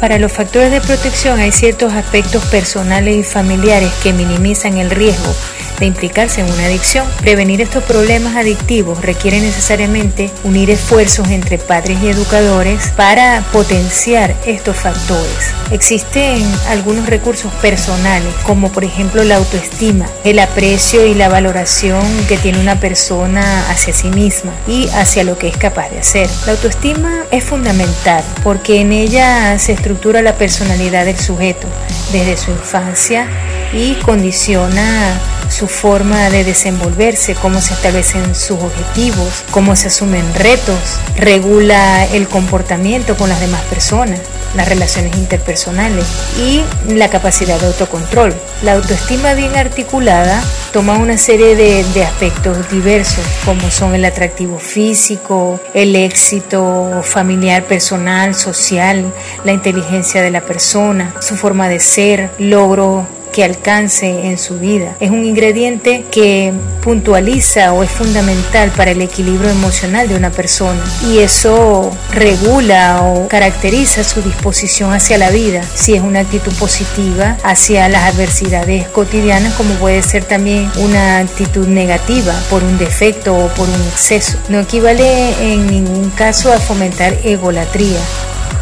Para los factores de protección hay ciertos aspectos personales y familiares que minimizan el riesgo de implicarse en una adicción. Prevenir estos problemas adictivos requiere necesariamente unir esfuerzos entre padres y educadores para potenciar estos factores. Existen algunos recursos personales, como por ejemplo la autoestima, el aprecio y la valoración que tiene una persona hacia sí misma y hacia lo que es capaz de hacer. La autoestima es fundamental porque en ella se estructura la personalidad del sujeto desde su infancia y condiciona su forma de desenvolverse, cómo se establecen sus objetivos, cómo se asumen retos, regula el comportamiento con las demás personas, las relaciones interpersonales y la capacidad de autocontrol. La autoestima bien articulada toma una serie de, de aspectos diversos, como son el atractivo físico, el éxito familiar, personal, social, la inteligencia de la persona, su forma de ser, logro que alcance en su vida. Es un ingrediente que puntualiza o es fundamental para el equilibrio emocional de una persona y eso regula o caracteriza su disposición hacia la vida. Si es una actitud positiva hacia las adversidades cotidianas como puede ser también una actitud negativa por un defecto o por un exceso. No equivale en ningún caso a fomentar egolatría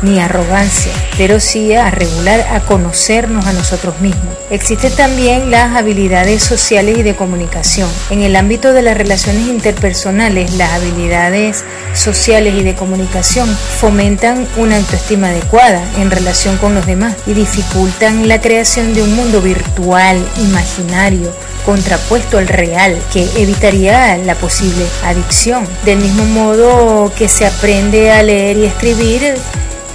ni arrogancia, pero sí a regular, a conocernos a nosotros mismos. Existen también las habilidades sociales y de comunicación. En el ámbito de las relaciones interpersonales, las habilidades sociales y de comunicación fomentan una autoestima adecuada en relación con los demás y dificultan la creación de un mundo virtual, imaginario, contrapuesto al real, que evitaría la posible adicción. Del mismo modo que se aprende a leer y escribir,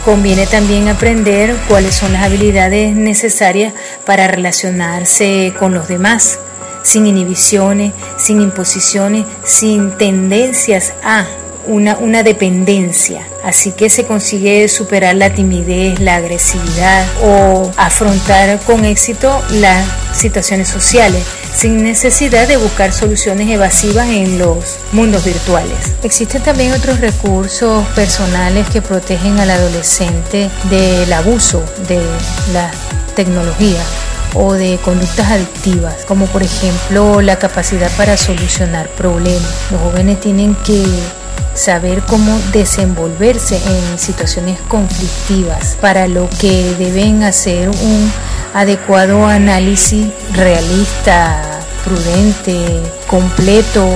Conviene también aprender cuáles son las habilidades necesarias para relacionarse con los demás, sin inhibiciones, sin imposiciones, sin tendencias a una, una dependencia. Así que se consigue superar la timidez, la agresividad o afrontar con éxito las situaciones sociales sin necesidad de buscar soluciones evasivas en los mundos virtuales. Existen también otros recursos personales que protegen al adolescente del abuso de la tecnología o de conductas adictivas, como por ejemplo la capacidad para solucionar problemas. Los jóvenes tienen que saber cómo desenvolverse en situaciones conflictivas, para lo que deben hacer un adecuado análisis realista, prudente, completo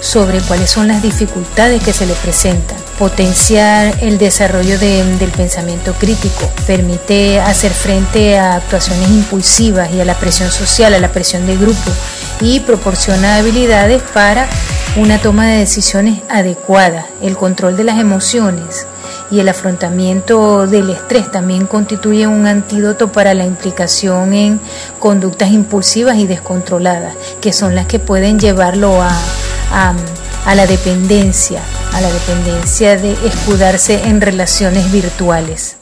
sobre cuáles son las dificultades que se le presentan. Potenciar el desarrollo del pensamiento crítico. Permite hacer frente a actuaciones impulsivas y a la presión social, a la presión de grupo y proporciona habilidades para una toma de decisiones adecuada, el control de las emociones y el afrontamiento del estrés. También constituye un antídoto para la implicación en conductas impulsivas y descontroladas, que son las que pueden llevarlo a, a, la dependencia, a la dependencia de escudarse en relaciones virtuales.